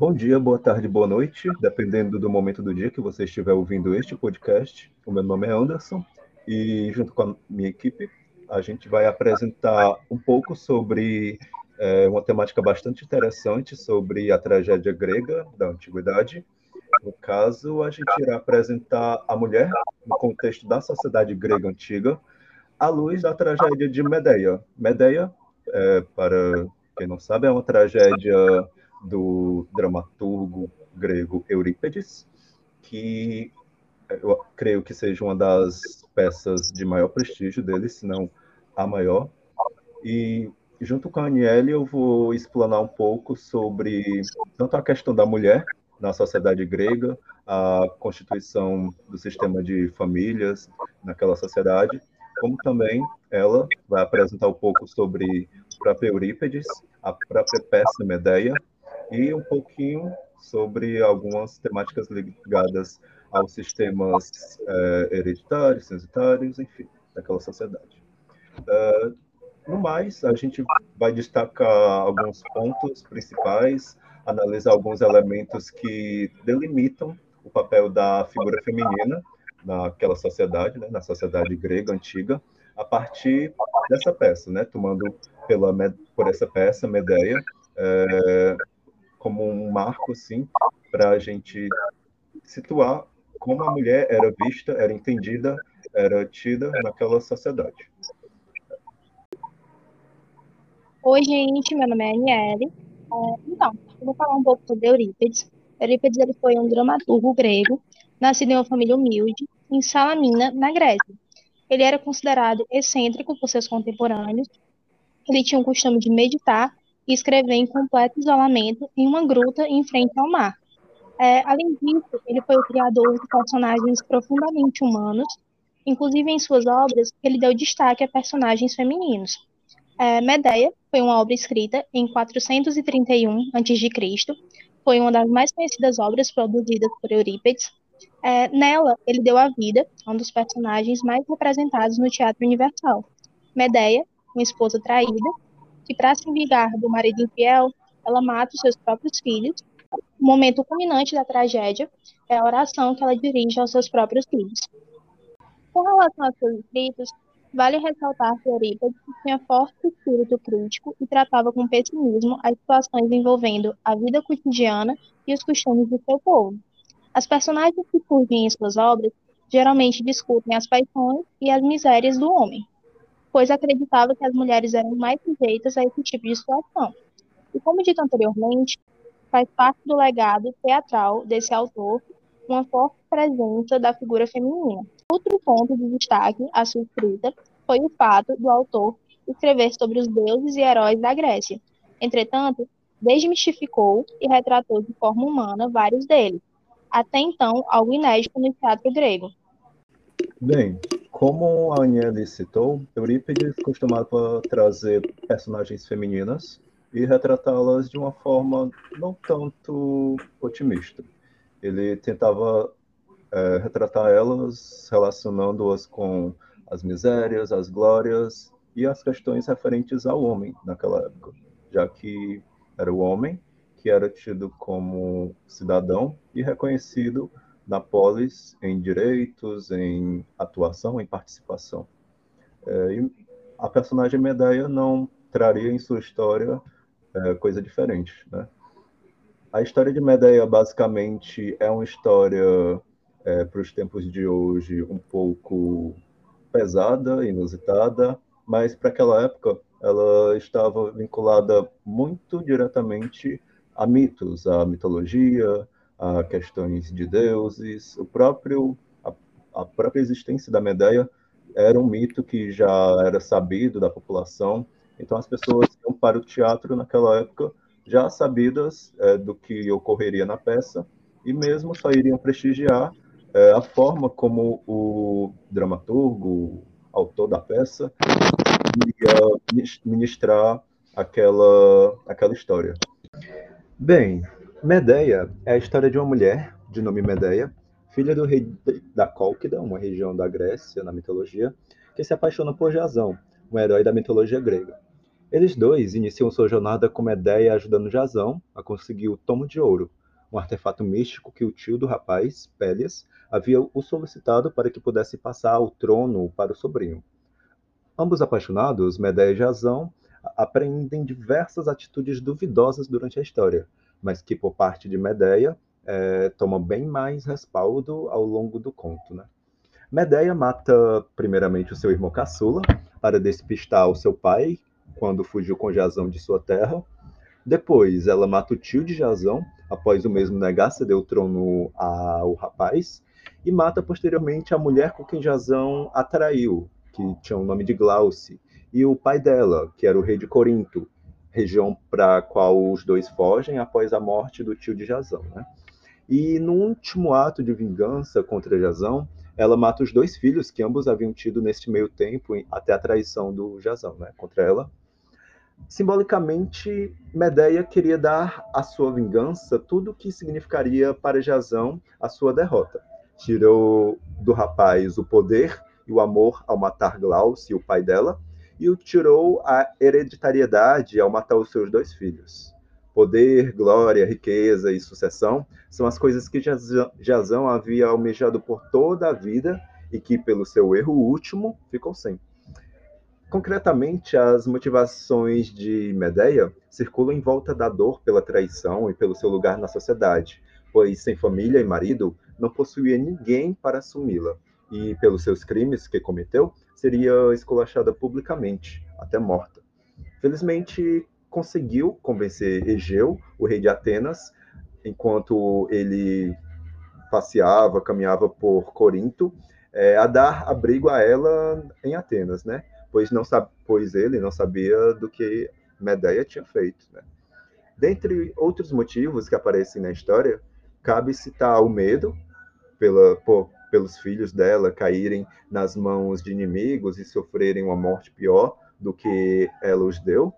Bom dia, boa tarde, boa noite, dependendo do momento do dia que você estiver ouvindo este podcast. O meu nome é Anderson e, junto com a minha equipe, a gente vai apresentar um pouco sobre é, uma temática bastante interessante sobre a tragédia grega da antiguidade. No caso, a gente irá apresentar a mulher no contexto da sociedade grega antiga, à luz da tragédia de Medeia. Medeia, é, para quem não sabe, é uma tragédia do dramaturgo grego Eurípides, que eu creio que seja uma das peças de maior prestígio dele, se não a maior. E junto com a Aniele eu vou explanar um pouco sobre tanto a questão da mulher na sociedade grega, a constituição do sistema de famílias naquela sociedade, como também ela vai apresentar um pouco sobre o próprio Eurípides, a própria peça Medeia, e um pouquinho sobre algumas temáticas ligadas aos sistemas é, hereditários, censitários, enfim, daquela sociedade. É, no mais, a gente vai destacar alguns pontos principais, analisar alguns elementos que delimitam o papel da figura feminina naquela sociedade, né, na sociedade grega antiga, a partir dessa peça, né, tomando pela, por essa peça, Medeia, é, como um marco, assim, para a gente situar como a mulher era vista, era entendida, era tida naquela sociedade. Oi, gente, meu nome é Aniele. É, então, vou falar um pouco sobre Eurípides. Eurípides ele foi um dramaturgo grego, nascido em uma família humilde, em Salamina, na Grécia. Ele era considerado excêntrico por seus contemporâneos. Ele tinha o costume de meditar escrever em completo isolamento em uma gruta em frente ao mar. É, além disso, ele foi o criador de personagens profundamente humanos, inclusive em suas obras, ele deu destaque a personagens femininos. É, Medeia foi uma obra escrita em 431 a.C., foi uma das mais conhecidas obras produzidas por Eurípides. É, nela, ele deu a vida a um dos personagens mais representados no teatro universal. Medeia, uma esposa traída, que, para se vingar do marido infiel, ela mata os seus próprios filhos. O momento culminante da tragédia é a oração que ela dirige aos seus próprios filhos. Com relação aos seus escritos, vale ressaltar que Eurípides tinha forte espírito crítico e tratava com pessimismo as situações envolvendo a vida cotidiana e os costumes do seu povo. As personagens que surgem em suas obras geralmente discutem as paixões e as misérias do homem, pois acreditava que as mulheres eram mais sujeitas a esse tipo de situação. E como dito anteriormente, faz parte do legado teatral desse autor uma forte presença da figura feminina. Outro ponto de destaque à sua escrita foi o fato do autor escrever sobre os deuses e heróis da Grécia. Entretanto, desmistificou e retratou de forma humana vários deles, até então algo inédito no teatro grego. Bem, como a Aniele citou, Eurípides costumava trazer personagens femininas e retratá-las de uma forma não tanto otimista. Ele tentava é, retratar elas relacionando-as com as misérias, as glórias e as questões referentes ao homem naquela época, já que era o homem que era tido como cidadão e reconhecido na polis em direitos, em atuação, em participação. É, e a personagem Medeia não traria em sua história é, coisa diferente, né? A história de Medeia basicamente é uma história é, para os tempos de hoje um pouco pesada, inusitada, mas para aquela época ela estava vinculada muito diretamente a mitos, a mitologia, a questões de deuses, o próprio a, a própria existência da Medeia era um mito que já era sabido da população. Então as pessoas iam para o teatro naquela época já sabidas é, do que ocorreria na peça e mesmo só iriam prestigiar é, a forma como o dramaturgo, autor da peça, iria ministrar aquela, aquela história. Bem, Medeia é a história de uma mulher de nome Medeia, filha do rei da Cólquida, uma região da Grécia na mitologia, que se apaixona por Jasão, um herói da mitologia grega. Eles dois iniciam sua jornada com Medeia ajudando Jazão a conseguir o Tomo de Ouro, um artefato místico que o tio do rapaz, Pélias, havia o solicitado para que pudesse passar o trono para o sobrinho. Ambos apaixonados, Medeia e Jazão aprendem diversas atitudes duvidosas durante a história, mas que por parte de Medeia é, tomam bem mais respaldo ao longo do conto. Né? Medeia mata primeiramente o seu irmão caçula para despistar o seu pai quando fugiu com Jazão de sua terra. Depois, ela mata o tio de Jazão após o mesmo negar ceder o trono ao rapaz e mata posteriormente a mulher com quem Jazão atraiu, que tinha o nome de Glauce, e o pai dela, que era o rei de Corinto, região para a qual os dois fogem após a morte do tio de Jazão. Né? E no último ato de vingança contra Jazão, ela mata os dois filhos que ambos haviam tido neste meio tempo até a traição do Jazão né, contra ela. Simbolicamente, Medeia queria dar à sua vingança tudo o que significaria para Jazão a sua derrota. Tirou do rapaz o poder e o amor ao matar Glauce, o pai dela, e o tirou a hereditariedade ao matar os seus dois filhos. Poder, glória, riqueza e sucessão são as coisas que Jazão havia almejado por toda a vida e que, pelo seu erro último, ficou sem. Concretamente, as motivações de Medeia circulam em volta da dor pela traição e pelo seu lugar na sociedade, pois sem família e marido não possuía ninguém para assumi-la, e pelos seus crimes que cometeu, seria esculachada publicamente, até morta. Felizmente, conseguiu convencer Egeu, o rei de Atenas, enquanto ele passeava, caminhava por Corinto, é, a dar abrigo a ela em Atenas, né? Pois, não pois ele não sabia do que Medeia tinha feito. Né? Dentre outros motivos que aparecem na história, cabe citar o medo pela, por, pelos filhos dela caírem nas mãos de inimigos e sofrerem uma morte pior do que ela os deu,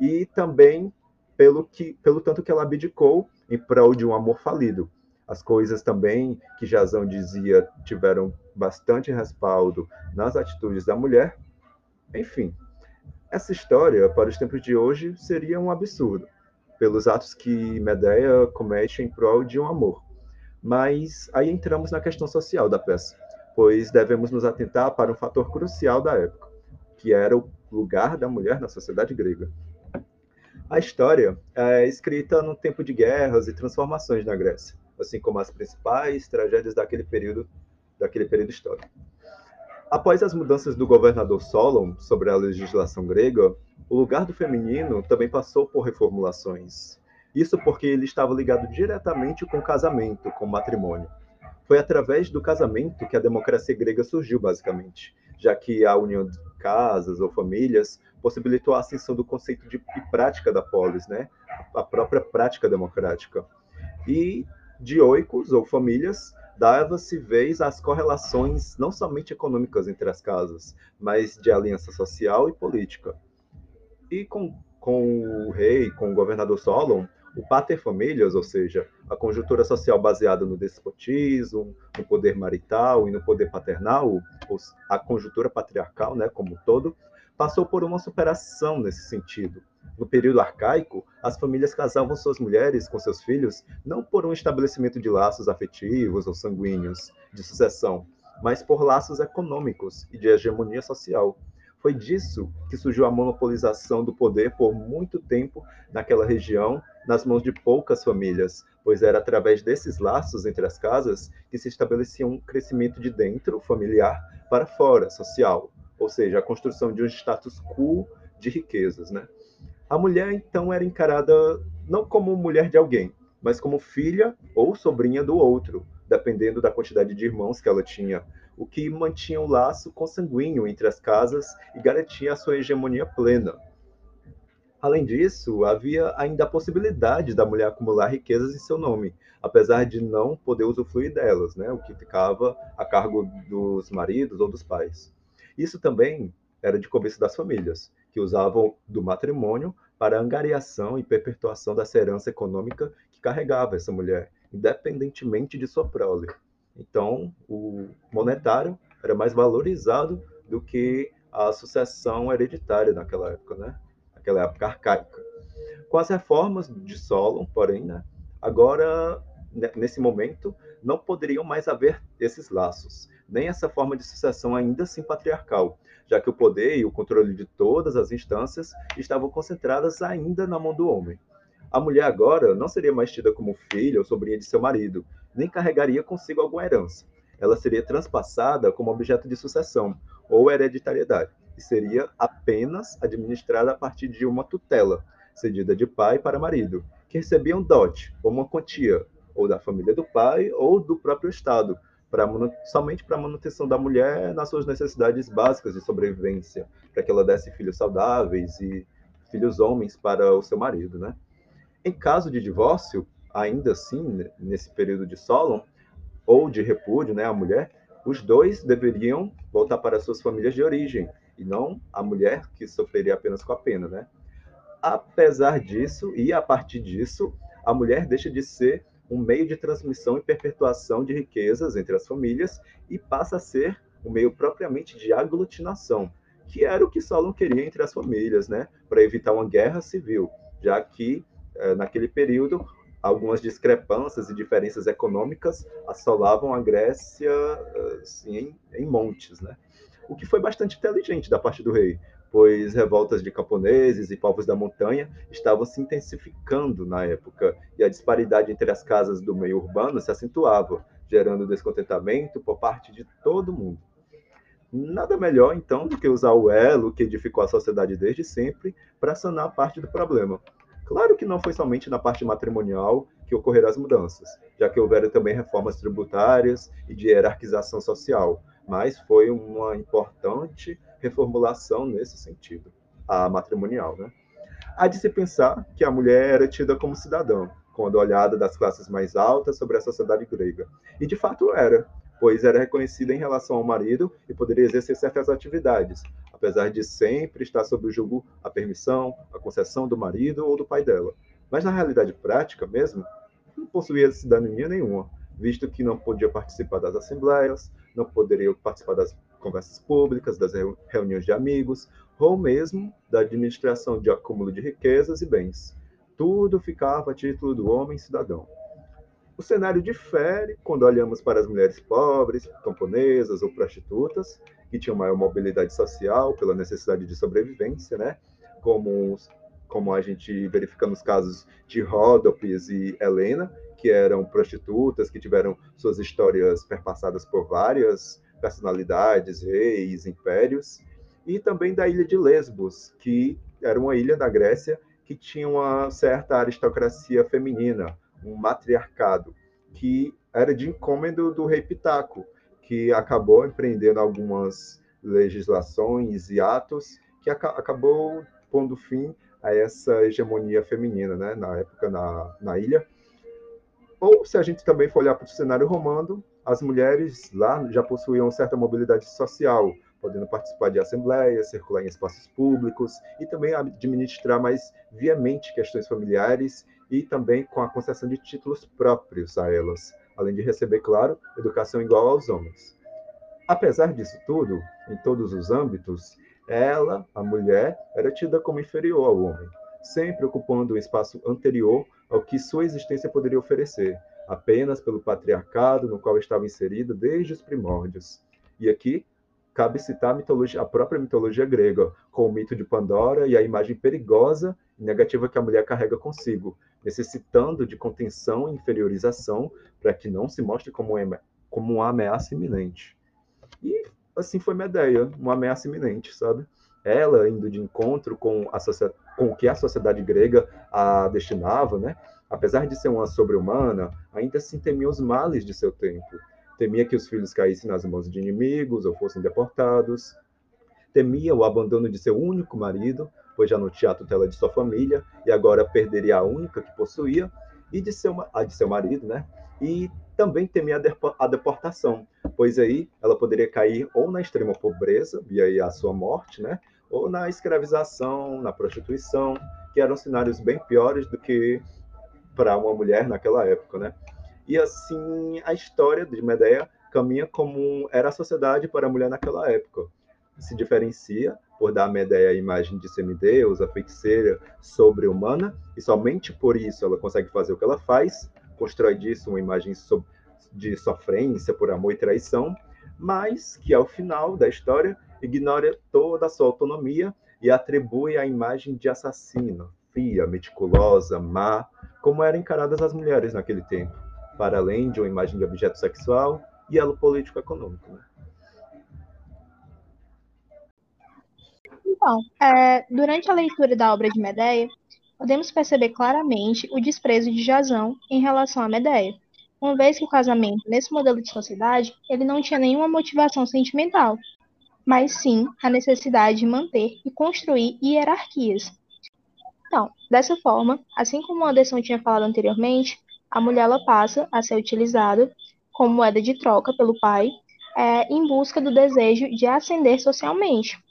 e também pelo que pelo tanto que ela abdicou em prol de um amor falido. As coisas também que Jazão dizia tiveram bastante respaldo nas atitudes da mulher. Enfim, essa história para os tempos de hoje seria um absurdo, pelos atos que Medeia comete em prol de um amor. Mas aí entramos na questão social da peça, pois devemos nos atentar para um fator crucial da época, que era o lugar da mulher na sociedade grega. A história é escrita num tempo de guerras e transformações na Grécia, assim como as principais tragédias daquele período, daquele período histórico. Após as mudanças do governador Solon sobre a legislação grega, o lugar do feminino também passou por reformulações. Isso porque ele estava ligado diretamente com o casamento, com o matrimônio. Foi através do casamento que a democracia grega surgiu, basicamente, já que a união de casas ou famílias possibilitou a ascensão do conceito de e prática da polis, né? a própria prática democrática. E dioicos ou famílias dava-se vez às correlações não somente econômicas entre as casas, mas de aliança social e política. E com, com o rei, com o governador Solon, o pater familias, ou seja, a conjuntura social baseada no despotismo, no poder marital e no poder paternal, a conjuntura patriarcal, né, como um todo, passou por uma superação nesse sentido. No período arcaico, as famílias casavam suas mulheres com seus filhos não por um estabelecimento de laços afetivos ou sanguíneos de sucessão, mas por laços econômicos e de hegemonia social. Foi disso que surgiu a monopolização do poder por muito tempo naquela região, nas mãos de poucas famílias, pois era através desses laços entre as casas que se estabelecia um crescimento de dentro, familiar, para fora, social, ou seja, a construção de um status quo de riquezas. Né? A mulher, então, era encarada não como mulher de alguém, mas como filha ou sobrinha do outro, dependendo da quantidade de irmãos que ela tinha, o que mantinha o um laço consanguíneo entre as casas e garantia a sua hegemonia plena. Além disso, havia ainda a possibilidade da mulher acumular riquezas em seu nome, apesar de não poder usufruir delas, né, o que ficava a cargo dos maridos ou dos pais. Isso também era de cobiça das famílias, que usavam do matrimônio para angariação e perpetuação dessa herança econômica que carregava essa mulher, independentemente de sua prole. Então, o monetário era mais valorizado do que a sucessão hereditária naquela época, né? naquela época arcaica. Com as reformas de Solon, porém, né, agora, nesse momento, não poderiam mais haver esses laços, nem essa forma de sucessão ainda assim patriarcal, já que o poder e o controle de todas as instâncias estavam concentradas ainda na mão do homem. A mulher agora não seria mais tida como filha ou sobrinha de seu marido, nem carregaria consigo alguma herança. Ela seria transpassada como objeto de sucessão ou hereditariedade, e seria apenas administrada a partir de uma tutela, cedida de pai para marido, que recebia um dote, ou uma quantia, ou da família do pai ou do próprio Estado, para somente para a manutenção da mulher nas suas necessidades básicas de sobrevivência, para que ela desse filhos saudáveis e filhos homens para o seu marido, né? Em caso de divórcio, ainda assim, nesse período de Solon, ou de repúdio, né, a mulher, os dois deveriam voltar para suas famílias de origem, e não a mulher que sofreria apenas com a pena, né? Apesar disso, e a partir disso, a mulher deixa de ser um meio de transmissão e perpetuação de riquezas entre as famílias e passa a ser um meio propriamente de aglutinação, que era o que Solon queria entre as famílias, né, para evitar uma guerra civil, já que naquele período algumas discrepâncias e diferenças econômicas assolavam a Grécia assim, em, em montes, né? O que foi bastante inteligente da parte do rei, pois revoltas de camponeses e povos da montanha estavam se intensificando na época, e a disparidade entre as casas do meio urbano se acentuava, gerando descontentamento por parte de todo mundo. Nada melhor, então, do que usar o elo que edificou a sociedade desde sempre para sanar parte do problema. Claro que não foi somente na parte matrimonial que ocorreram as mudanças, já que houveram também reformas tributárias e de hierarquização social, mas foi uma importante reformulação nesse sentido, a matrimonial. Né? Há de se pensar que a mulher era tida como cidadã, quando olhada das classes mais altas sobre a sociedade grega. E de fato era, pois era reconhecida em relação ao marido e poderia exercer certas atividades, apesar de sempre estar sob o jugo a permissão, a concessão do marido ou do pai dela. Mas na realidade prática mesmo, não possuía cidadania nenhuma, visto que não podia participar das assembleias, não poderia participar das conversas públicas, das reuniões de amigos, ou mesmo da administração de acúmulo de riquezas e bens. Tudo ficava a título do homem cidadão. O cenário difere quando olhamos para as mulheres pobres, camponesas ou prostitutas, que tinham maior mobilidade social pela necessidade de sobrevivência, né? Como, como a gente verifica nos casos de Ródopes e Helena, que eram prostitutas, que tiveram suas histórias perpassadas por várias personalidades, reis, impérios, e também da ilha de Lesbos, que era uma ilha da Grécia que tinha uma certa aristocracia feminina, um matriarcado, que era de encômendo do rei Pitaco, que acabou empreendendo algumas legislações e atos que acabou pondo fim a essa hegemonia feminina né, na época na, na ilha. Ou se a gente também for olhar para o cenário romano, as mulheres lá já possuíam certa mobilidade social, podendo participar de assembleias, circular em espaços públicos e também administrar mais viamente questões familiares e também com a concessão de títulos próprios a elas, além de receber, claro, educação igual aos homens. Apesar disso tudo, em todos os âmbitos, ela, a mulher, era tida como inferior ao homem, sempre ocupando um espaço anterior ao que sua existência poderia oferecer, apenas pelo patriarcado no qual estava inserida desde os primórdios. E aqui cabe citar a, a própria mitologia grega, com o mito de Pandora e a imagem perigosa e negativa que a mulher carrega consigo, necessitando de contenção e inferiorização para que não se mostre como, como uma ameaça iminente. E assim foi Medeia, uma ameaça iminente, sabe? Ela indo de encontro com, a com o que a sociedade grega a destinava, né? Apesar de ser uma sobre-humana, ainda assim temia os males de seu tempo. Temia que os filhos caíssem nas mãos de inimigos ou fossem deportados. Temia o abandono de seu único marido, pois já não tinha a tutela de sua família e agora perderia a única que possuía, e de seu, a de seu marido, né? E também temia a deportação, pois aí ela poderia cair ou na extrema pobreza, e aí a sua morte, né? Ou na escravização, na prostituição, que eram cenários bem piores do que para uma mulher naquela época, né? E assim, a história de Medeia caminha como era a sociedade para a mulher naquela época. Se diferencia por dar a Medeia a imagem de semideusa, feiticeira, sobre-humana, e somente por isso ela consegue fazer o que ela faz, constrói disso uma imagem de sofrência por amor e traição, mas que ao final da história ignora toda a sua autonomia e atribui a imagem de assassina, fria, meticulosa, má, como eram encaradas as mulheres naquele tempo, para além de uma imagem de objeto sexual e elo político-econômico. Né? Então, é, durante a leitura da obra de Medeia, podemos perceber claramente o desprezo de Jasão em relação a Medeia, uma vez que o casamento, nesse modelo de sociedade, ele não tinha nenhuma motivação sentimental, mas sim a necessidade de manter e construir hierarquias. Então, dessa forma, assim como o Anderson tinha falado anteriormente, a mulher ela passa a ser utilizada como moeda de troca pelo pai, é, em busca do desejo de ascender socialmente.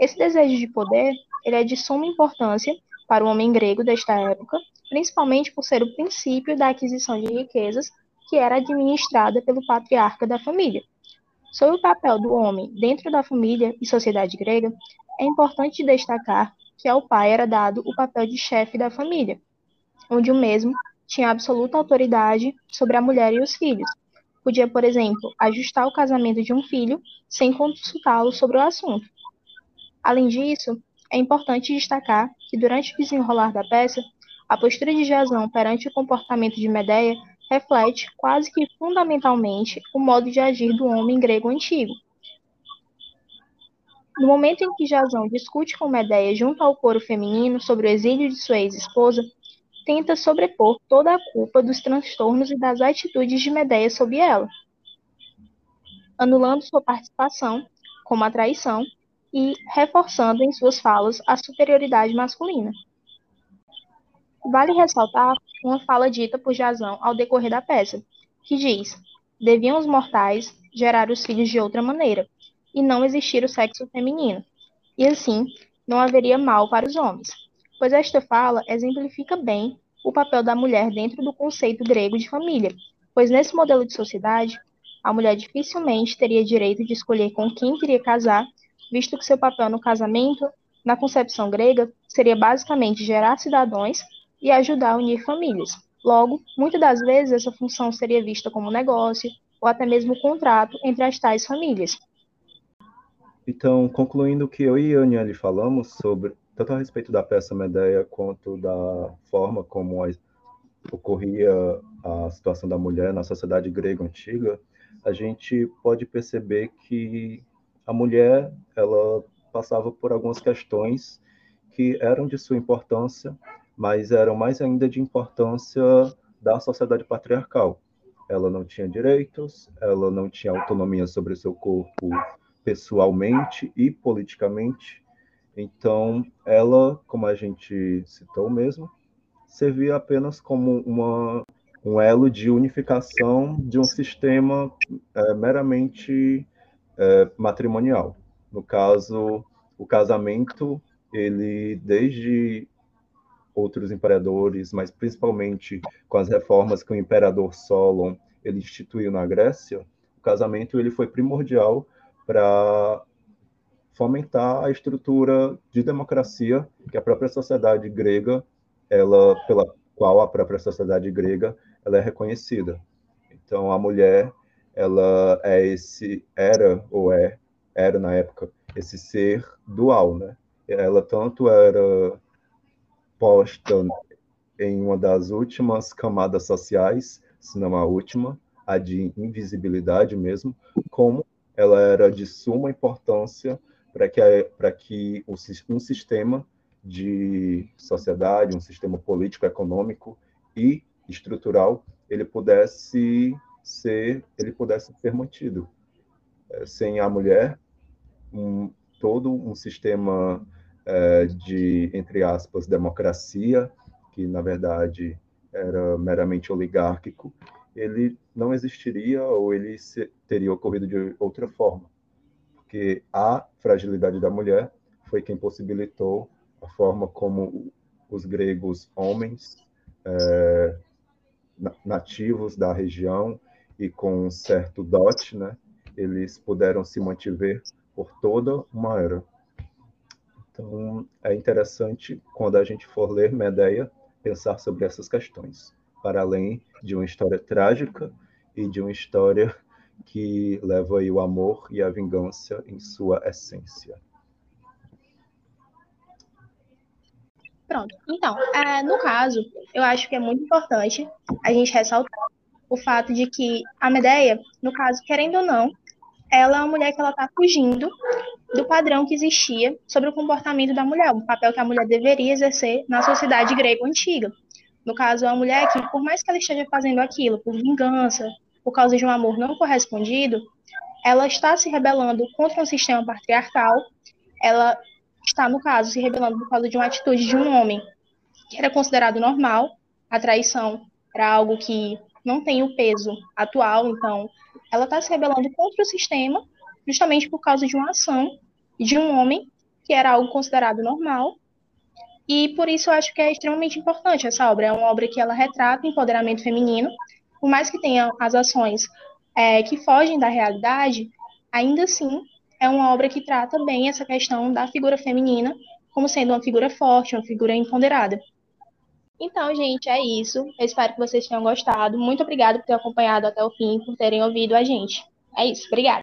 Esse desejo de poder ele é de suma importância para o homem grego desta época, principalmente por ser o princípio da aquisição de riquezas que era administrada pelo patriarca da família. Sobre o papel do homem dentro da família e sociedade grega, é importante destacar que ao pai era dado o papel de chefe da família, onde o mesmo tinha absoluta autoridade sobre a mulher e os filhos. Podia, por exemplo, ajustar o casamento de um filho sem consultá-lo sobre o assunto. Além disso, é importante destacar que durante o desenrolar da peça, a postura de Jasão perante o comportamento de Medeia reflete quase que fundamentalmente o modo de agir do homem grego antigo. No momento em que Jasão discute com Medeia junto ao coro feminino sobre o exílio de sua ex-esposa, tenta sobrepor toda a culpa dos transtornos e das atitudes de Medeia sobre ela, anulando sua participação como a traição e reforçando em suas falas a superioridade masculina. Vale ressaltar uma fala dita por Jasão ao decorrer da peça, que diz: deviam os mortais gerar os filhos de outra maneira, e não existir o sexo feminino, e assim não haveria mal para os homens. Pois esta fala exemplifica bem o papel da mulher dentro do conceito grego de família, pois nesse modelo de sociedade, a mulher dificilmente teria direito de escolher com quem queria casar, visto que seu papel no casamento, na concepção grega, seria basicamente gerar cidadãos e ajudar a unir famílias. Logo, muitas das vezes essa função seria vista como negócio ou até mesmo contrato entre as tais famílias. Então, concluindo o que eu e a Aniele falamos sobre tanto a respeito da peça Medeia quanto da forma como a, ocorria a situação da mulher na sociedade grega antiga, a gente pode perceber que a mulher ela passava por algumas questões que eram de sua importância mas eram mais ainda de importância da sociedade patriarcal. Ela não tinha direitos, ela não tinha autonomia sobre seu corpo pessoalmente e politicamente. Então, ela, como a gente citou mesmo, servia apenas como uma, um elo de unificação de um sistema é, meramente é, matrimonial. No caso, o casamento, ele desde outros imperadores, mas principalmente com as reformas que o imperador Solon ele instituiu na Grécia, o casamento ele foi primordial para fomentar a estrutura de democracia que a própria sociedade grega, ela pela qual a própria sociedade grega ela é reconhecida. Então a mulher ela é esse era ou é era na época esse ser dual, né? Ela tanto era posta em uma das últimas camadas sociais, se não a última, a de invisibilidade mesmo, como ela era de suma importância para que, para que um sistema de sociedade, um sistema político, econômico e estrutural, ele pudesse ser, ele pudesse ser mantido. É, sem a mulher, um, todo um sistema é, de, entre aspas, democracia, que na verdade era meramente oligárquico, ele não existiria ou ele teria ocorrido de outra forma. Porque a fragilidade da mulher foi quem possibilitou a forma como os gregos homens é, nativos da região e com um certo dote, né, eles puderam se mantiver por toda uma era. Então, é interessante, quando a gente for ler Medeia, pensar sobre essas questões, para além de uma história trágica e de uma história que leva o amor e a vingança em sua essência. Pronto. Então, é, no caso, eu acho que é muito importante a gente ressaltar o fato de que a Medeia, no caso, querendo ou não, ela é uma mulher que ela está fugindo do padrão que existia sobre o comportamento da mulher, o papel que a mulher deveria exercer na sociedade grega antiga. No caso, é uma mulher que, por mais que ela esteja fazendo aquilo por vingança, por causa de um amor não correspondido, ela está se rebelando contra um sistema patriarcal, ela está, no caso, se rebelando por causa de uma atitude de um homem que era considerado normal, a traição era algo que não tem o peso atual, então ela está se rebelando contra o sistema justamente por causa de uma ação de um homem que era algo considerado normal. E por isso eu acho que é extremamente importante essa obra. É uma obra que ela retrata empoderamento feminino, por mais que tenha as ações é, que fogem da realidade, ainda assim é uma obra que trata bem essa questão da figura feminina como sendo uma figura forte, uma figura empoderada. Então, gente, é isso. Eu espero que vocês tenham gostado. Muito obrigada por ter acompanhado até o fim, por terem ouvido a gente. É isso. Obrigada.